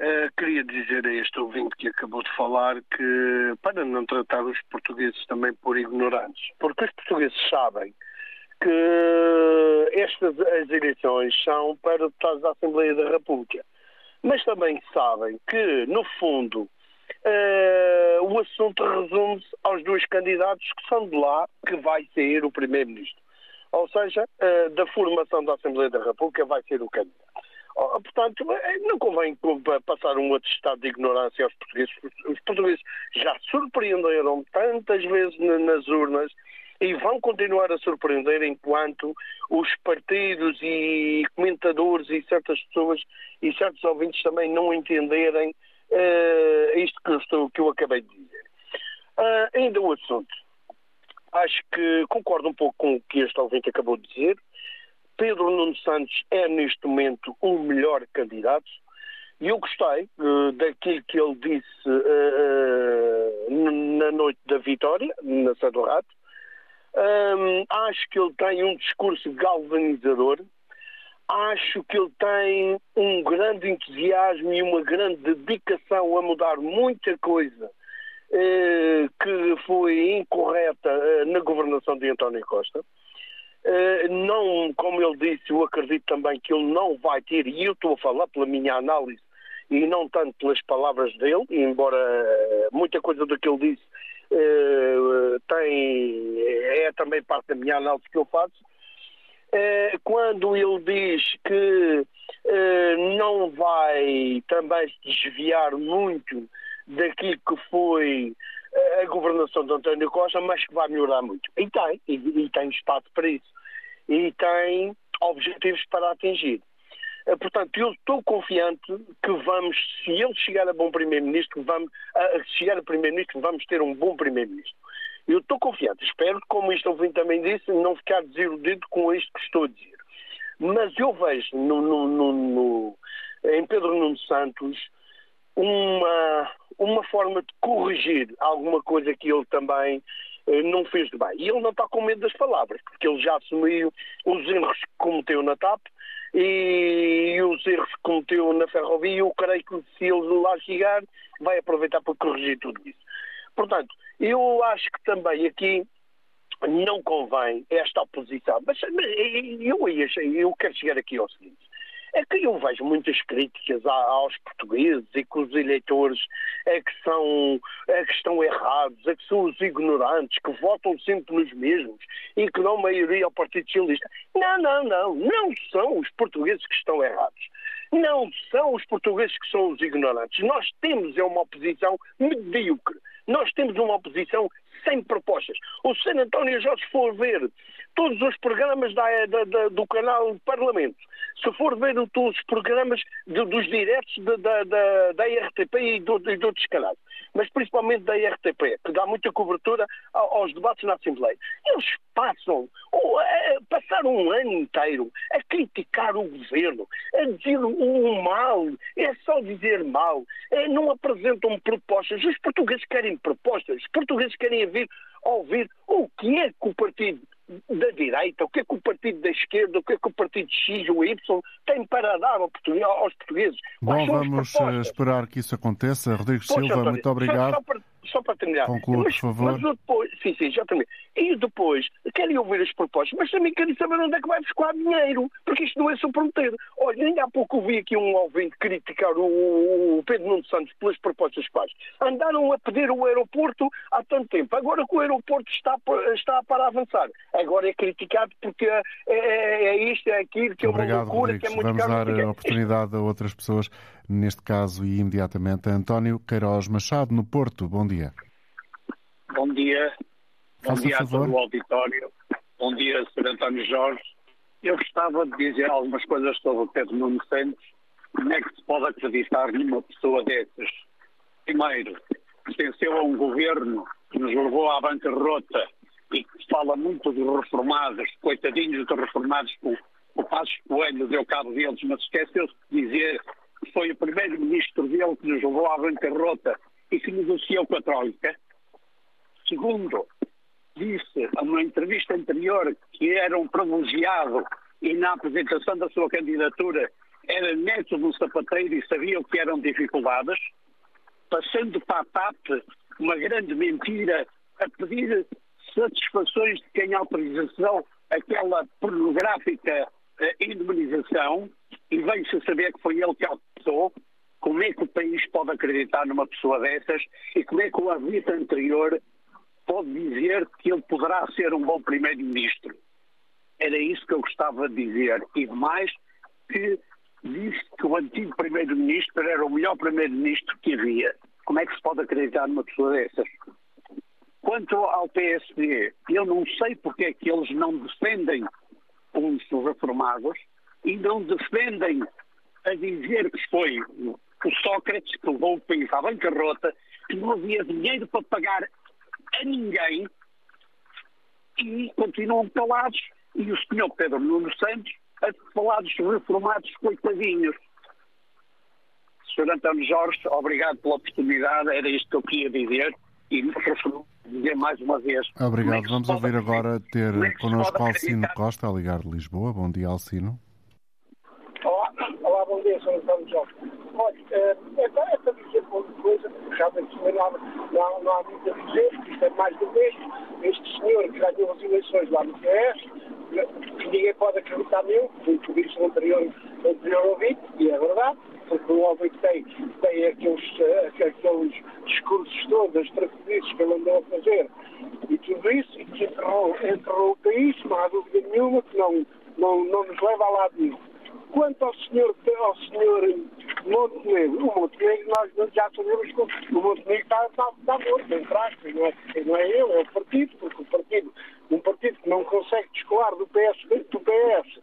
uh, queria dizer a este ouvinte que acabou de falar que para não tratar os portugueses também por ignorantes, porque os portugueses sabem que estas as eleições são para deputados da Assembleia da República, mas também sabem que, no fundo, Uh, o assunto resume-se aos dois candidatos que são de lá que vai ser o Primeiro-Ministro ou seja, eh, da formação da Assembleia da República vai ser o candidato. Portanto, eh, não convém passar um atestado de ignorância aos portugueses. Os portugueses já surpreenderam tantas vezes nas urnas e vão continuar a surpreender enquanto os partidos e comentadores e certas pessoas e certos ouvintes também não entenderem uh, isto que eu, estou, que eu acabei de dizer. Uh, ainda o assunto acho que concordo um pouco com o que este ouvinte acabou de dizer. Pedro Nuno Santos é, neste momento, o melhor candidato. E eu gostei uh, daquilo que ele disse uh, na noite da vitória, na Sá do Rato. Um, acho que ele tem um discurso galvanizador. Acho que ele tem um grande entusiasmo e uma grande dedicação a mudar muita coisa eh, que foi incorreta na governação de António Costa. Eh, não, como ele disse, eu acredito também que ele não vai ter, e eu estou a falar pela minha análise e não tanto pelas palavras dele, embora muita coisa do que ele disse tem, é também parte da minha análise que eu faço. Quando ele diz que não vai também se desviar muito daquilo que foi eh, a governação de António Costa, mas que vai melhorar muito. E tem, e, e tem espaço para isso. E tem objetivos para atingir. Eh, portanto, eu estou confiante que vamos, se ele chegar a bom primeiro-ministro, vamos, a chegar a primeiro-ministro, vamos ter um bom primeiro-ministro. Eu estou confiante. Espero, como isto ouvinte também disse, não ficar desiludido com isto que estou a dizer. Mas eu vejo no, no, no, em Pedro Nuno Santos uma, uma forma de corrigir alguma coisa que ele também eh, não fez de bem. E ele não está com medo das palavras, porque ele já assumiu os erros que cometeu na TAP e os erros que cometeu na ferrovia. Eu creio que se ele lá chegar, vai aproveitar para corrigir tudo isso. Portanto, eu acho que também aqui não convém esta oposição. Mas, mas eu, eu quero chegar aqui ao seguinte é que eu vejo muitas críticas aos portugueses e que os eleitores é que, são, é que estão errados, é que são os ignorantes, que votam sempre nos mesmos e que dão maioria ao Partido Socialista. Não, não, não. Não são os portugueses que estão errados. Não são os portugueses que são os ignorantes. Nós temos é uma oposição medíocre. Nós temos uma oposição sem propostas. O Sr. António Jorge for ver todos os programas da, da, da, do canal Parlamento, se for ver todos os programas de, dos diretos da, da, da RTP e, do, e de outros canais, mas principalmente da RTP, que dá muita cobertura aos debates na Assembleia, eles passam, ou, é, passaram um ano inteiro a criticar o governo, a dizer o mal, é só dizer mal, é, não apresentam propostas. Os portugueses querem propostas, os portugueses querem ouvir, ouvir o que é que o partido da direita, o que é que o partido da esquerda, o que é que o partido X ou Y tem para dar aos portugueses. Bom, vamos eh, esperar que isso aconteça. Rodrigo Poxa, Silva, muito obrigado. Só, só para só para terminar. Conclua, mas, por favor. Mas depois, sim, sim, já terminei. E depois, querem ouvir as propostas, mas também querem saber onde é que vai buscar dinheiro, porque isto não é só prometer. Olha, ainda há pouco ouvi aqui um ouvinte criticar o, o Pedro Nuno Santos pelas propostas que faz. Andaram a pedir o aeroporto há tanto tempo. Agora que o aeroporto está, está para avançar, agora é criticado porque é, é, é isto, é aquilo, que Obrigado, é uma loucura, Rodrigues. que é muito Vamos caro. dar a oportunidade a outras pessoas, neste caso e imediatamente. António Queiroz Machado, no Porto. Bom dia. Bom dia. Bom Faça dia a todo o auditório. Bom dia, Sr. António Jorge. Eu gostava de dizer algumas coisas sobre o Pedro Nuno Santos. Como é que se pode acreditar numa pessoa dessas? Primeiro, pertenceu a um governo que nos levou à bancarrota e que fala muito dos reformados, coitadinhos dos reformados, o, o Passos Coelho deu cabo deles, mas esqueceu-se de dizer que foi o que nos levou à bancarrota e que negociou com a Troika. Segundo, disse a uma entrevista anterior que era um privilegiado e na apresentação da sua candidatura era neto de um sapateiro e sabia o que eram dificuldades, passando para a TAP uma grande mentira a pedir satisfações de quem autorização aquela pornográfica eh, indemnização e veio-se saber que foi ele que autorizou. Como é que o país pode acreditar numa pessoa dessas e como é que o árbitro anterior pode dizer que ele poderá ser um bom primeiro-ministro? Era isso que eu gostava de dizer. E mais, que disse que o antigo primeiro-ministro era o melhor primeiro-ministro que havia. Como é que se pode acreditar numa pessoa dessas? Quanto ao PSD, eu não sei porque é que eles não defendem os reformados e não defendem a dizer que foi o Sócrates que levou o país à bancarrota, que não havia dinheiro para pagar a ninguém e continuam calados. E o senhor Pedro Nuno Santos a falar dos reformados coitadinhos. Sr. António Jorge, obrigado pela oportunidade, era isto que eu queria dizer e prefiro dizer mais uma vez. Obrigado. É Vamos pode, ouvir agora ter é connosco Alcino Costa, a ligar de Lisboa. Bom dia, Alcino. Olá, olá bom dia, Sr. António Jorge. Olha, é, é, para dizer uma coisa, não há, não, não há muito a dizer, isto é mais do mesmo. Este senhor que ganhou as eleições lá no PS, que ninguém pode acreditar nele, foi o que disse no anterior, no anterior ouvinte, e é verdade, porque o homem tem, tem aqueles, aqueles discursos todos, as traficantes que ele andou a fazer, e tudo isso, e que enterrou, enterrou o país, não há dúvida nenhuma, que não, não, não nos leva a lado nenhum. Quanto ao senhor, ao senhor Montenegro, o Montenegro nós já sabemos que o Montenegro está, está, está morto, entre aspas, não é, não é ele, é o partido, porque o partido, um partido que não consegue descolar do PS, do PS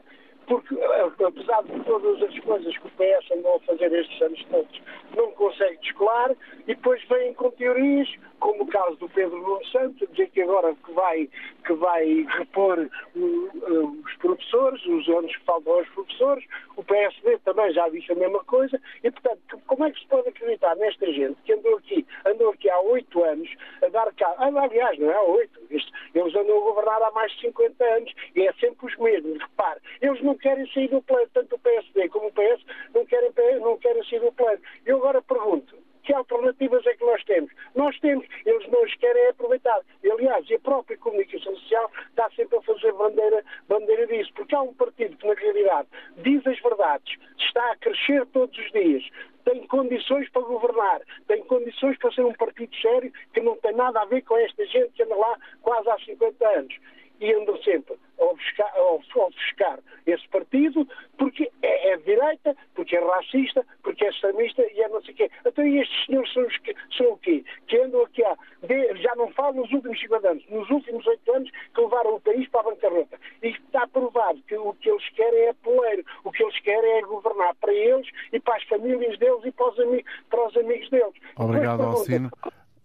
porque apesar de todas as coisas que o PS andou a fazer estes anos todos, não consegue descolar e depois vêm com teorias, como o caso do Pedro Nuno Santos, dizer que agora que vai, que vai repor uh, os professores, os anos que faltam aos professores, o PSD também já disse a mesma coisa, e portanto, como é que se pode acreditar nesta gente que andou aqui, andou aqui há oito anos a dar cá, aliás, não é há oito, eles andam a governar há mais de 50 anos e é sempre os mesmos, repare, eles não querem sair do plano, tanto o PSD como o PS não querem, não querem sair do plano. Eu agora pergunto, que alternativas é que nós temos? Nós temos, eles não os querem aproveitar. E, aliás, a própria comunicação social está sempre a fazer bandeira, bandeira disso, porque há um partido que, na realidade, diz as verdades, está a crescer todos os dias, tem condições para governar, tem condições para ser um partido sério que não tem nada a ver com esta gente que anda lá quase há 50 anos. e sempre a ofuscar, a ofuscar esse partido porque é, é de direita, porque é racista, porque é extremista e é não sei o quê. Então e estes senhores são, os que, são o quê? Que andam aqui há, de, já não falo nos últimos 50 anos, nos últimos 8 anos que levaram o país para a bancarrota. E está provado que o que eles querem é poleiro, o que eles querem é governar para eles e para as famílias deles e para os, amigos, para os amigos deles. Obrigado, Alcino.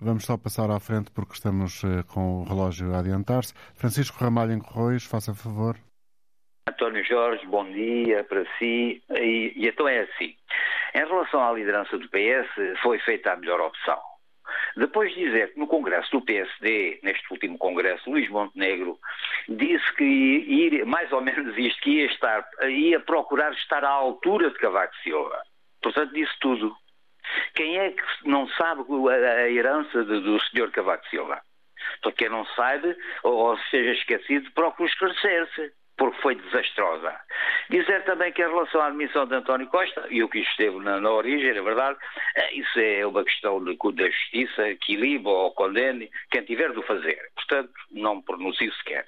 Vamos só passar à frente porque estamos uh, com o relógio a adiantar-se. Francisco Ramalho em faça favor. António Jorge, bom dia para si. E, e então é assim. Em relação à liderança do PS, foi feita a melhor opção. Depois de dizer que no Congresso do PSD, neste último Congresso, Luís Montenegro disse que mais ou menos isto, que ia, estar, ia procurar estar à altura de Cavaco Silva. Portanto, disse tudo. Quem é que não sabe a herança do senhor Cavaco Silva? Para quem não sabe, ou seja esquecido, procura esclarecer-se porque foi desastrosa. Dizer também que em relação à admissão de António Costa, e o que esteve na, na origem, é verdade, eh, isso é uma questão de, da justiça, que iliba ou condene quem tiver de fazer. Portanto, não me pronuncio sequer.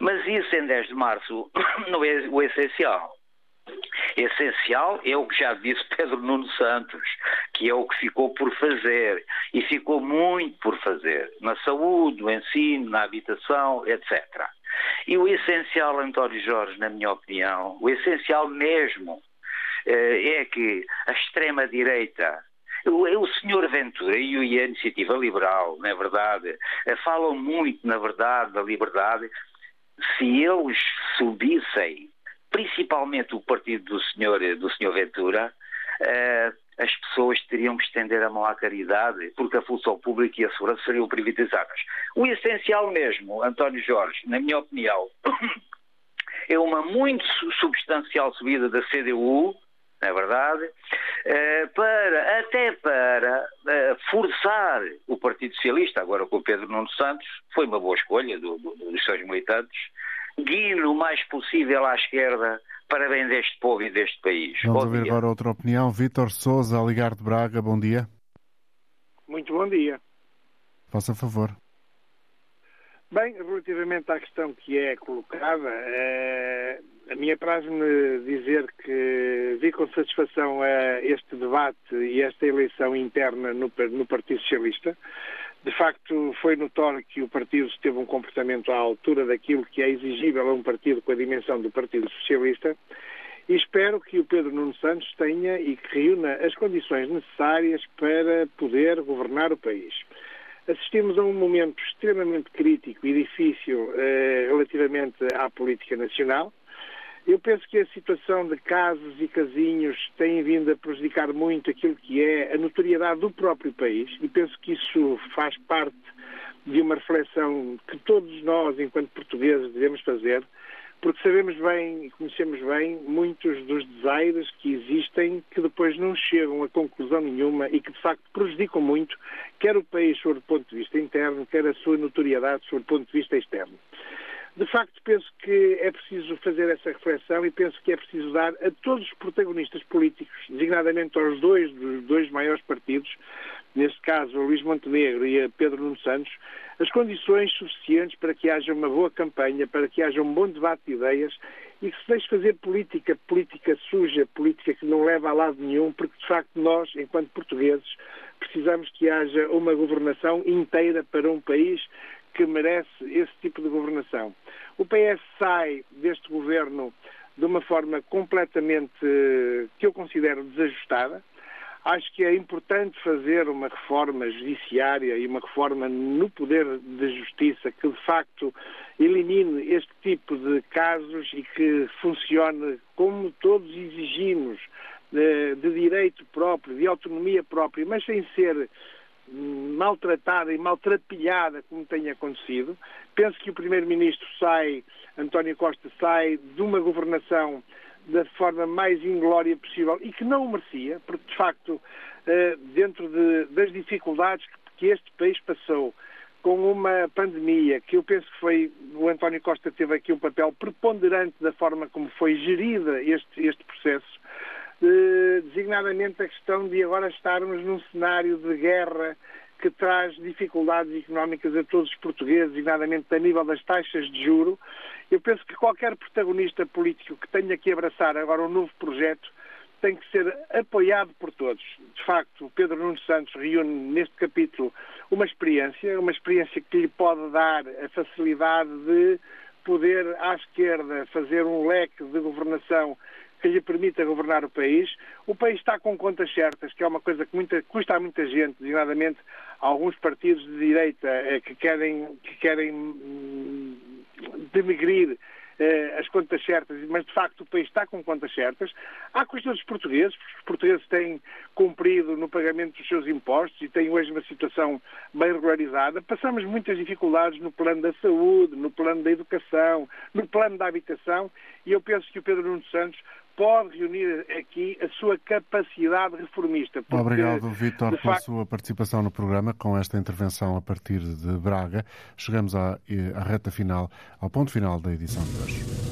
Mas isso em 10 de março não é o essencial. Essencial é o que já disse Pedro Nuno Santos, que é o que ficou por fazer, e ficou muito por fazer, na saúde, no ensino, na habitação, etc. E o essencial, António Jorge, na minha opinião, o essencial mesmo, eh, é que a extrema-direita o, senhor Ventura e a Iniciativa Liberal, na verdade, eh, falam muito, na verdade, da liberdade. Se eles subissem principalmente o partido do senhor, do senhor Ventura, uh, as pessoas teriam que estender a mão à caridade, porque a função pública e a segurança seriam privatizadas. O essencial mesmo, António Jorge, na minha opinião, é uma muito substancial subida da CDU, não é verdade, eh, para, até para eh, forçar o Partido Socialista, agora com o Pedro Nuno Santos, foi uma boa escolha do, do, dos seus militantes, guie o mais possível à esquerda para bem deste povo e deste país. Vamos bom ouvir dia. agora outra opinião. Vítor Souza, ligar de Braga, bom dia. Muito bom dia. Faça favor. Bem, relativamente à questão que é colocada, é, a minha prazo-me dizer que vi com satisfação é, este debate e esta eleição interna no, no Partido Socialista. De facto, foi notório que o partido teve um comportamento à altura daquilo que é exigível a um partido com a dimensão do Partido Socialista e espero que o Pedro Nuno Santos tenha e que reúna as condições necessárias para poder governar o país. Assistimos a um momento extremamente crítico e difícil eh, relativamente à política nacional. Eu penso que a situação de casos e casinhos tem vindo a prejudicar muito aquilo que é a notoriedade do próprio país e penso que isso faz parte de uma reflexão que todos nós, enquanto portugueses, devemos fazer, porque sabemos bem e conhecemos bem muitos dos desaires que existem que depois não chegam a conclusão nenhuma e que de facto prejudicam muito quer o país sob o ponto de vista interno, quer a sua notoriedade sob o ponto de vista externo. De facto, penso que é preciso fazer essa reflexão e penso que é preciso dar a todos os protagonistas políticos, designadamente aos dois dos dois maiores partidos, neste caso a Luís Montenegro e a Pedro Nuno Santos, as condições suficientes para que haja uma boa campanha, para que haja um bom debate de ideias e que se deixe fazer política, política suja, política que não leva a lado nenhum, porque de facto nós, enquanto portugueses, precisamos que haja uma governação inteira para um país que merece esse tipo de governação. O PS sai deste governo de uma forma completamente que eu considero desajustada. Acho que é importante fazer uma reforma judiciária e uma reforma no poder de justiça que, de facto, elimine este tipo de casos e que funcione como todos exigimos, de, de direito próprio, de autonomia própria, mas sem ser maltratada e maltrapilhada como tem acontecido. Penso que o Primeiro-Ministro sai, António Costa sai de uma governação da forma mais inglória possível e que não o merecia, porque de facto, eh, dentro de, das dificuldades que este país passou, com uma pandemia que eu penso que foi o António Costa teve aqui um papel preponderante da forma como foi gerida este, este processo designadamente a questão de agora estarmos num cenário de guerra que traz dificuldades económicas a todos os portugueses, designadamente a nível das taxas de juro. Eu penso que qualquer protagonista político que tenha que abraçar agora um novo projeto tem que ser apoiado por todos. De facto, o Pedro Nuno Santos reúne neste capítulo uma experiência, uma experiência que lhe pode dar a facilidade de poder, à esquerda, fazer um leque de governação que lhe permita governar o país. O país está com contas certas, que é uma coisa que muita, custa a muita gente, designadamente alguns partidos de direita eh, que querem, que querem hum, denegrir eh, as contas certas, mas de facto o país está com contas certas. Há questões dos portugueses, os portugueses têm cumprido no pagamento dos seus impostos e têm hoje uma situação bem regularizada. Passamos muitas dificuldades no plano da saúde, no plano da educação, no plano da habitação e eu penso que o Pedro Nuno Santos pode reunir aqui a sua capacidade reformista. Porque, Obrigado, Vítor, pela facto... sua participação no programa com esta intervenção a partir de Braga. Chegamos à, à reta final, ao ponto final da edição de hoje.